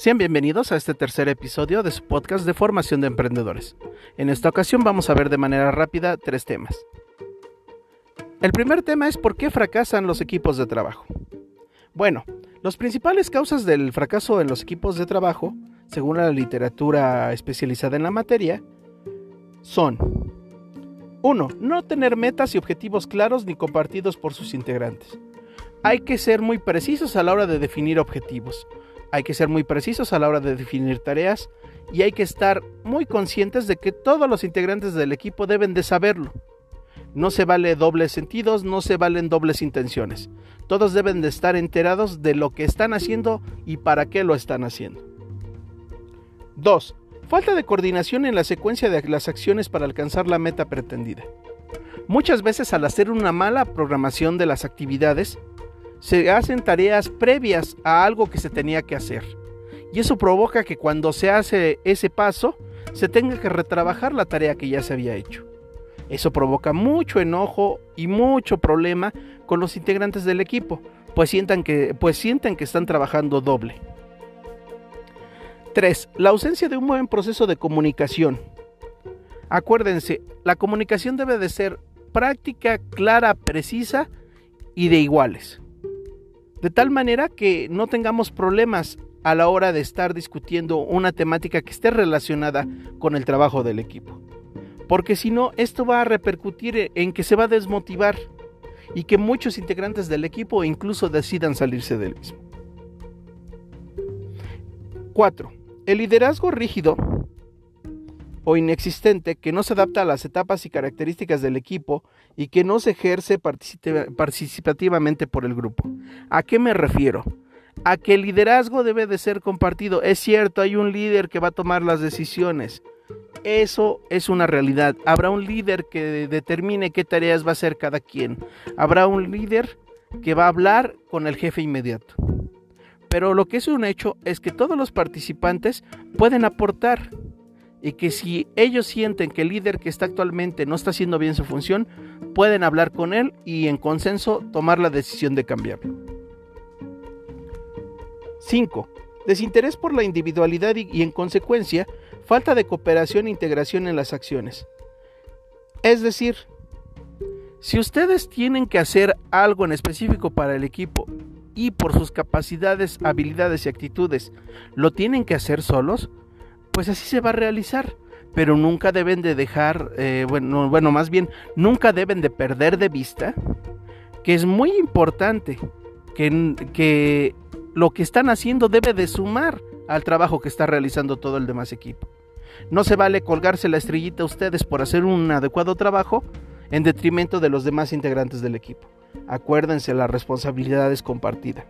Sean bienvenidos a este tercer episodio de su podcast de formación de emprendedores. En esta ocasión vamos a ver de manera rápida tres temas. El primer tema es por qué fracasan los equipos de trabajo. Bueno, las principales causas del fracaso en los equipos de trabajo, según la literatura especializada en la materia, son 1. No tener metas y objetivos claros ni compartidos por sus integrantes. Hay que ser muy precisos a la hora de definir objetivos hay que ser muy precisos a la hora de definir tareas y hay que estar muy conscientes de que todos los integrantes del equipo deben de saberlo. No se vale dobles sentidos, no se valen dobles intenciones. Todos deben de estar enterados de lo que están haciendo y para qué lo están haciendo. 2. Falta de coordinación en la secuencia de las acciones para alcanzar la meta pretendida. Muchas veces al hacer una mala programación de las actividades, se hacen tareas previas a algo que se tenía que hacer. Y eso provoca que cuando se hace ese paso, se tenga que retrabajar la tarea que ya se había hecho. Eso provoca mucho enojo y mucho problema con los integrantes del equipo, pues sientan que, pues sienten que están trabajando doble. 3. La ausencia de un buen proceso de comunicación. Acuérdense, la comunicación debe de ser práctica, clara, precisa y de iguales de tal manera que no tengamos problemas a la hora de estar discutiendo una temática que esté relacionada con el trabajo del equipo. Porque si no, esto va a repercutir en que se va a desmotivar y que muchos integrantes del equipo incluso decidan salirse del mismo. 4. El liderazgo rígido o inexistente que no se adapta a las etapas y características del equipo y que no se ejerce participativamente por el grupo. ¿A qué me refiero? A que el liderazgo debe de ser compartido. Es cierto, hay un líder que va a tomar las decisiones. Eso es una realidad. Habrá un líder que determine qué tareas va a hacer cada quien. Habrá un líder que va a hablar con el jefe inmediato. Pero lo que es un hecho es que todos los participantes pueden aportar y que si ellos sienten que el líder que está actualmente no está haciendo bien su función, pueden hablar con él y en consenso tomar la decisión de cambiarlo. 5. Desinterés por la individualidad y, en consecuencia falta de cooperación e integración en las acciones. Es decir, si ustedes tienen que hacer algo en específico para el equipo y por sus capacidades, habilidades y actitudes lo tienen que hacer solos, pues así se va a realizar. Pero nunca deben de dejar, eh, bueno, bueno, más bien, nunca deben de perder de vista que es muy importante que, que lo que están haciendo debe de sumar al trabajo que está realizando todo el demás equipo. No se vale colgarse la estrellita a ustedes por hacer un adecuado trabajo en detrimento de los demás integrantes del equipo. Acuérdense, la responsabilidad es compartida.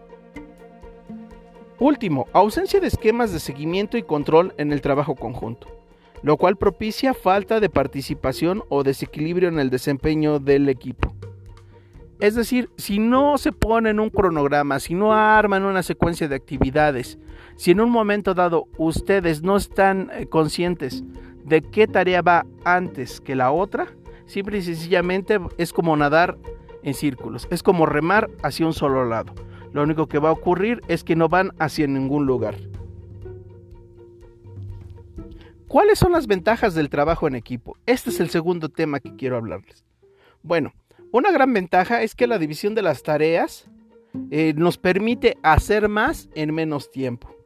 Último, ausencia de esquemas de seguimiento y control en el trabajo conjunto, lo cual propicia falta de participación o desequilibrio en el desempeño del equipo. Es decir, si no se ponen un cronograma, si no arman una secuencia de actividades, si en un momento dado ustedes no están eh, conscientes de qué tarea va antes que la otra, simple y sencillamente es como nadar en círculos, es como remar hacia un solo lado lo único que va a ocurrir es que no van hacia ningún lugar. ¿Cuáles son las ventajas del trabajo en equipo? Este es el segundo tema que quiero hablarles. Bueno, una gran ventaja es que la división de las tareas eh, nos permite hacer más en menos tiempo.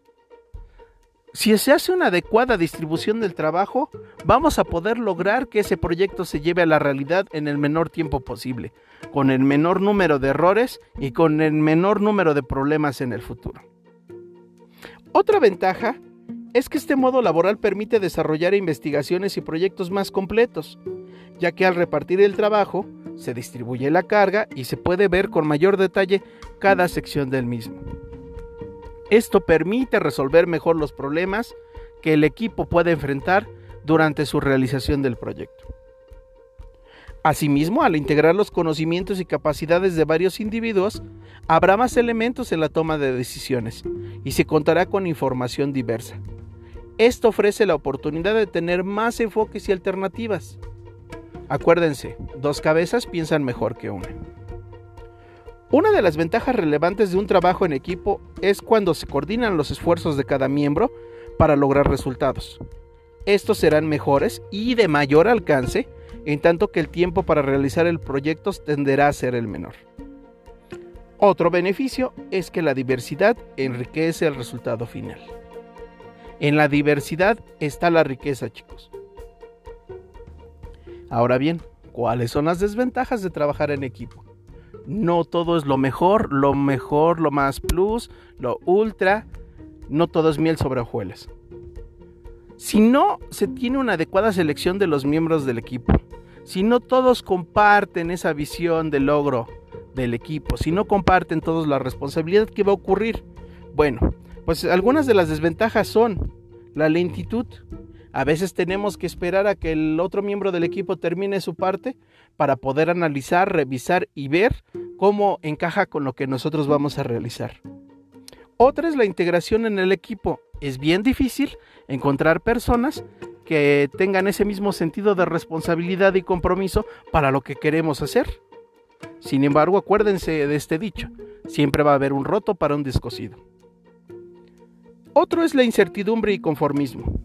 Si se hace una adecuada distribución del trabajo, vamos a poder lograr que ese proyecto se lleve a la realidad en el menor tiempo posible, con el menor número de errores y con el menor número de problemas en el futuro. Otra ventaja es que este modo laboral permite desarrollar investigaciones y proyectos más completos, ya que al repartir el trabajo se distribuye la carga y se puede ver con mayor detalle cada sección del mismo. Esto permite resolver mejor los problemas que el equipo puede enfrentar durante su realización del proyecto. Asimismo, al integrar los conocimientos y capacidades de varios individuos, habrá más elementos en la toma de decisiones y se contará con información diversa. Esto ofrece la oportunidad de tener más enfoques y alternativas. Acuérdense, dos cabezas piensan mejor que una. Una de las ventajas relevantes de un trabajo en equipo es cuando se coordinan los esfuerzos de cada miembro para lograr resultados. Estos serán mejores y de mayor alcance, en tanto que el tiempo para realizar el proyecto tenderá a ser el menor. Otro beneficio es que la diversidad enriquece el resultado final. En la diversidad está la riqueza, chicos. Ahora bien, ¿cuáles son las desventajas de trabajar en equipo? No todo es lo mejor, lo mejor, lo más plus, lo ultra, no todo es miel sobre hojuelas. Si no se tiene una adecuada selección de los miembros del equipo, si no todos comparten esa visión de logro del equipo, si no comparten todos la responsabilidad, ¿qué va a ocurrir? Bueno, pues algunas de las desventajas son la lentitud. A veces tenemos que esperar a que el otro miembro del equipo termine su parte para poder analizar, revisar y ver cómo encaja con lo que nosotros vamos a realizar. Otra es la integración en el equipo. Es bien difícil encontrar personas que tengan ese mismo sentido de responsabilidad y compromiso para lo que queremos hacer. Sin embargo, acuérdense de este dicho, siempre va a haber un roto para un descosido. Otro es la incertidumbre y conformismo.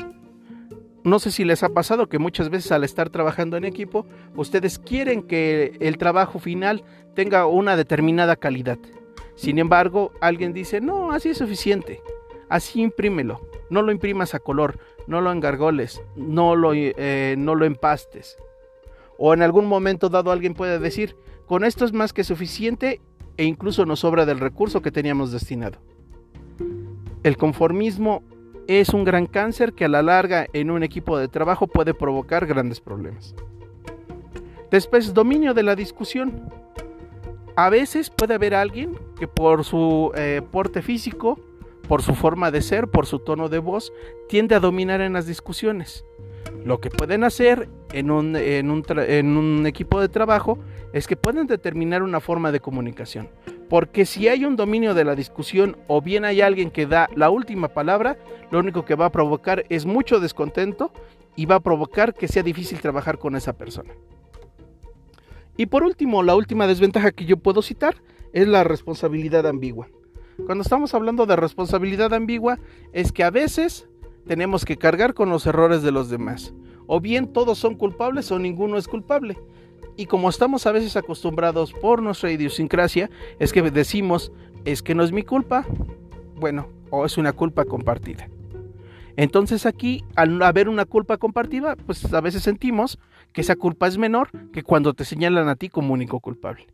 No sé si les ha pasado que muchas veces al estar trabajando en equipo, ustedes quieren que el trabajo final tenga una determinada calidad. Sin embargo, alguien dice, no, así es suficiente, así imprímelo, no lo imprimas a color, no lo engargoles, no lo, eh, no lo empastes. O en algún momento dado alguien puede decir, con esto es más que suficiente e incluso nos sobra del recurso que teníamos destinado. El conformismo es un gran cáncer que a la larga en un equipo de trabajo puede provocar grandes problemas. Después, dominio de la discusión. A veces puede haber alguien que por su eh, porte físico, por su forma de ser, por su tono de voz, tiende a dominar en las discusiones. Lo que pueden hacer en un, en un equipo de trabajo es que pueden determinar una forma de comunicación. Porque si hay un dominio de la discusión o bien hay alguien que da la última palabra, lo único que va a provocar es mucho descontento y va a provocar que sea difícil trabajar con esa persona. Y por último, la última desventaja que yo puedo citar es la responsabilidad ambigua. Cuando estamos hablando de responsabilidad ambigua es que a veces tenemos que cargar con los errores de los demás. O bien todos son culpables o ninguno es culpable. Y como estamos a veces acostumbrados por nuestra idiosincrasia, es que decimos, es que no es mi culpa, bueno, o es una culpa compartida. Entonces aquí, al haber una culpa compartida, pues a veces sentimos que esa culpa es menor que cuando te señalan a ti como único culpable.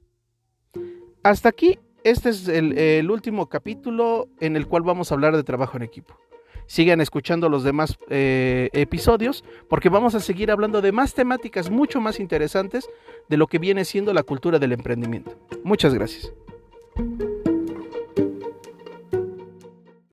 Hasta aquí, este es el, último capítulo en el cual vamos a hablar de trabajo en equipo. Sigan escuchando los demás eh, episodios porque vamos a seguir hablando de más temáticas mucho más interesantes de lo que viene siendo la cultura del emprendimiento. Muchas gracias.